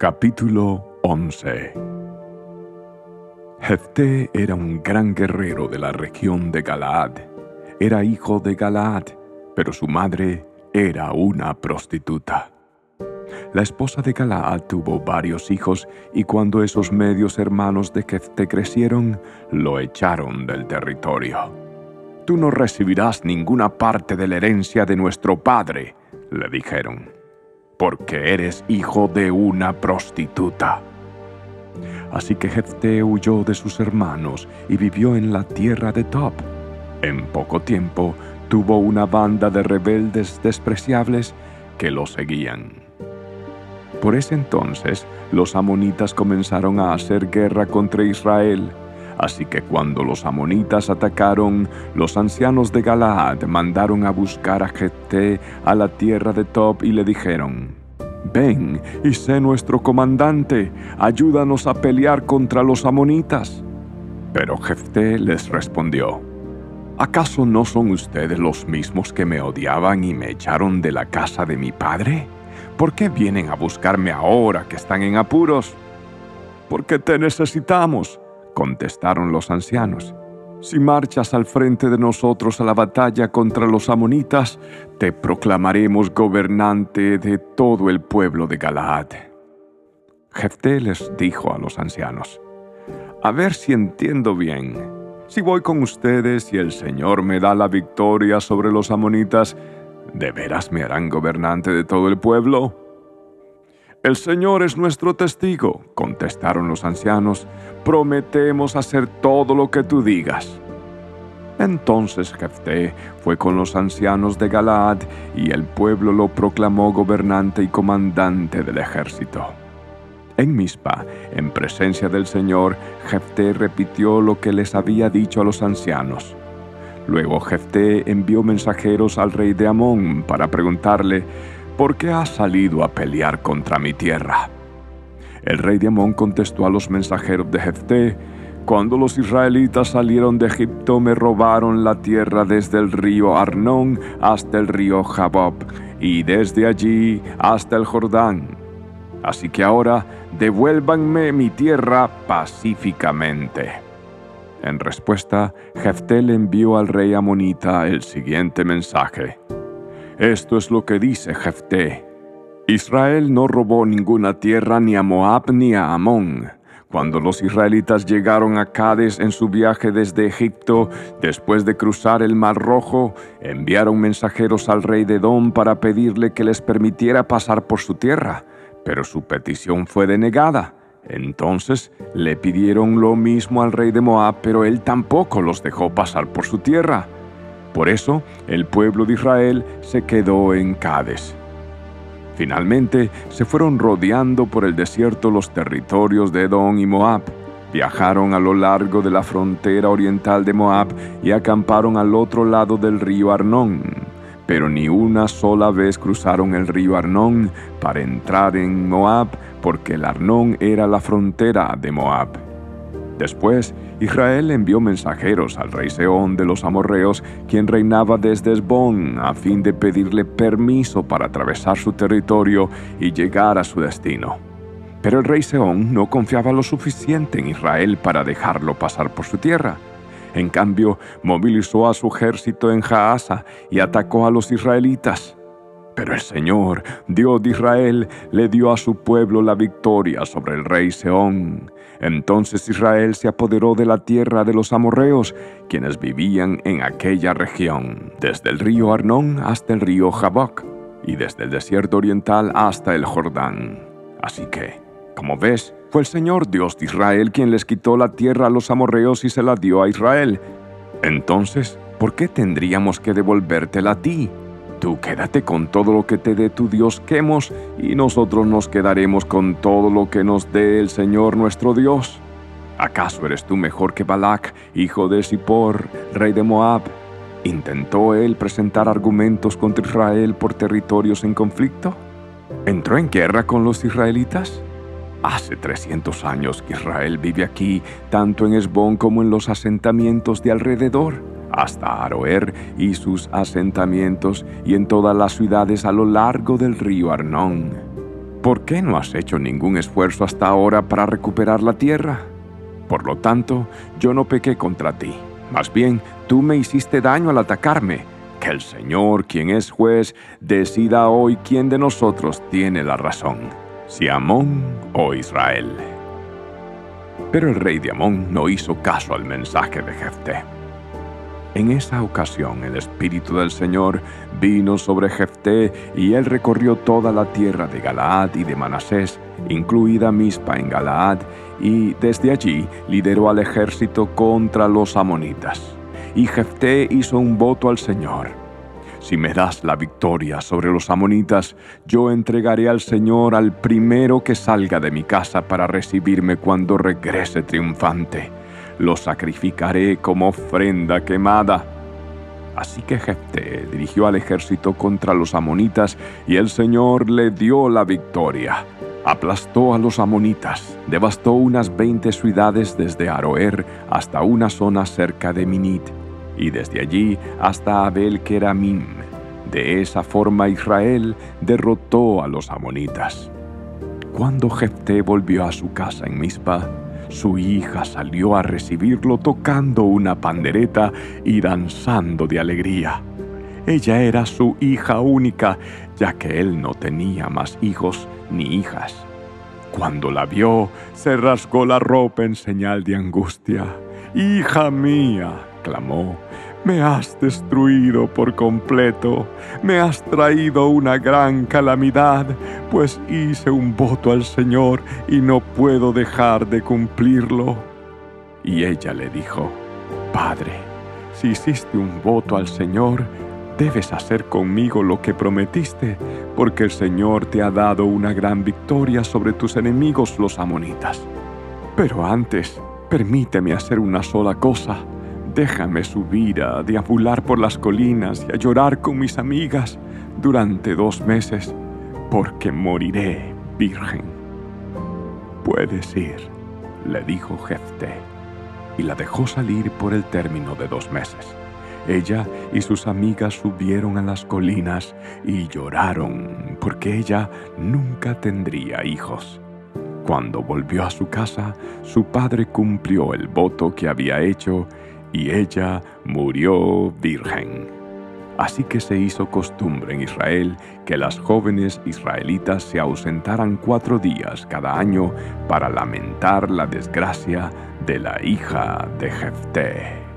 Capítulo 11 Jefté era un gran guerrero de la región de Galaad. Era hijo de Galaad, pero su madre era una prostituta. La esposa de Galaad tuvo varios hijos y cuando esos medios hermanos de Jefté crecieron, lo echaron del territorio. Tú no recibirás ninguna parte de la herencia de nuestro padre, le dijeron porque eres hijo de una prostituta. Así que Jefté huyó de sus hermanos y vivió en la tierra de Top. En poco tiempo tuvo una banda de rebeldes despreciables que lo seguían. Por ese entonces los amonitas comenzaron a hacer guerra contra Israel. Así que cuando los amonitas atacaron, los ancianos de Galaad mandaron a buscar a Jefté a la tierra de Top y le dijeron, Ven y sé nuestro comandante, ayúdanos a pelear contra los amonitas. Pero Jefté les respondió, ¿acaso no son ustedes los mismos que me odiaban y me echaron de la casa de mi padre? ¿Por qué vienen a buscarme ahora que están en apuros? Porque te necesitamos, contestaron los ancianos. Si marchas al frente de nosotros a la batalla contra los amonitas, te proclamaremos gobernante de todo el pueblo de Galaad. Jefté les dijo a los ancianos, A ver si entiendo bien. Si voy con ustedes y el Señor me da la victoria sobre los amonitas, ¿de veras me harán gobernante de todo el pueblo? El Señor es nuestro testigo, contestaron los ancianos, prometemos hacer todo lo que tú digas. Entonces Jefté fue con los ancianos de Galaad y el pueblo lo proclamó gobernante y comandante del ejército. En Mispa, en presencia del Señor, Jefté repitió lo que les había dicho a los ancianos. Luego Jefté envió mensajeros al rey de Amón para preguntarle, ¿por qué has salido a pelear contra mi tierra? El rey de Amón contestó a los mensajeros de Jefté, cuando los israelitas salieron de Egipto me robaron la tierra desde el río Arnón hasta el río Jabob y desde allí hasta el Jordán. Así que ahora devuélvanme mi tierra pacíficamente. En respuesta, Jefté le envió al rey amonita el siguiente mensaje. Esto es lo que dice Jefté. Israel no robó ninguna tierra ni a Moab ni a Amón. Cuando los israelitas llegaron a Cades en su viaje desde Egipto, después de cruzar el Mar Rojo, enviaron mensajeros al rey de Edom para pedirle que les permitiera pasar por su tierra, pero su petición fue denegada. Entonces le pidieron lo mismo al rey de Moab, pero él tampoco los dejó pasar por su tierra. Por eso el pueblo de Israel se quedó en Cades. Finalmente se fueron rodeando por el desierto los territorios de Edom y Moab. Viajaron a lo largo de la frontera oriental de Moab y acamparon al otro lado del río Arnón. Pero ni una sola vez cruzaron el río Arnón para entrar en Moab, porque el Arnón era la frontera de Moab. Después, Israel envió mensajeros al rey Seón de los amorreos, quien reinaba desde Esbón, a fin de pedirle permiso para atravesar su territorio y llegar a su destino. Pero el rey Seón no confiaba lo suficiente en Israel para dejarlo pasar por su tierra. En cambio, movilizó a su ejército en Jaasa y atacó a los israelitas. Pero el Señor, Dios de Israel, le dio a su pueblo la victoria sobre el rey Seón. Entonces Israel se apoderó de la tierra de los amorreos, quienes vivían en aquella región, desde el río Arnón hasta el río Jaboc, y desde el desierto oriental hasta el Jordán. Así que, como ves, fue el Señor Dios de Israel quien les quitó la tierra a los amorreos y se la dio a Israel. Entonces, ¿por qué tendríamos que devolvértela a ti? Tú quédate con todo lo que te dé tu Dios Quemos, y nosotros nos quedaremos con todo lo que nos dé el Señor nuestro Dios. ¿Acaso eres tú mejor que Balac, hijo de Zippor, rey de Moab? ¿Intentó él presentar argumentos contra Israel por territorios en conflicto? ¿Entró en guerra con los israelitas? Hace 300 años que Israel vive aquí, tanto en Esbón como en los asentamientos de alrededor hasta Aroer y sus asentamientos y en todas las ciudades a lo largo del río Arnón. ¿por qué no has hecho ningún esfuerzo hasta ahora para recuperar la tierra? Por lo tanto, yo no pequé contra ti. Más bien, tú me hiciste daño al atacarme. Que el Señor, quien es juez, decida hoy quién de nosotros tiene la razón, si Amón o Israel. Pero el rey de Amón no hizo caso al mensaje de Jefté. En esa ocasión el Espíritu del Señor vino sobre Jefté y él recorrió toda la tierra de Galaad y de Manasés, incluida Mispa en Galaad, y desde allí lideró al ejército contra los amonitas. Y Jefté hizo un voto al Señor. Si me das la victoria sobre los amonitas, yo entregaré al Señor al primero que salga de mi casa para recibirme cuando regrese triunfante lo sacrificaré como ofrenda quemada. Así que Jefté dirigió al ejército contra los amonitas y el Señor le dio la victoria. Aplastó a los amonitas, devastó unas veinte ciudades desde Aroer hasta una zona cerca de Minit y desde allí hasta Abel Keramim. De esa forma Israel derrotó a los amonitas. Cuando Jefté volvió a su casa en Mizpa, su hija salió a recibirlo tocando una pandereta y danzando de alegría. Ella era su hija única, ya que él no tenía más hijos ni hijas. Cuando la vio, se rasgó la ropa en señal de angustia. Hija mía, clamó, me has destruido por completo, me has traído una gran calamidad, pues hice un voto al Señor y no puedo dejar de cumplirlo. Y ella le dijo, Padre, si hiciste un voto al Señor, debes hacer conmigo lo que prometiste, porque el Señor te ha dado una gran victoria sobre tus enemigos los amonitas. Pero antes, permíteme hacer una sola cosa Déjame subir a deambular por las colinas y a llorar con mis amigas durante dos meses, porque moriré virgen. Puedes ir, le dijo Jefté, y la dejó salir por el término de dos meses. Ella y sus amigas subieron a las colinas y lloraron porque ella nunca tendría hijos. Cuando volvió a su casa, su padre cumplió el voto que había hecho y ella murió virgen. Así que se hizo costumbre en Israel que las jóvenes israelitas se ausentaran cuatro días cada año para lamentar la desgracia de la hija de Jefté.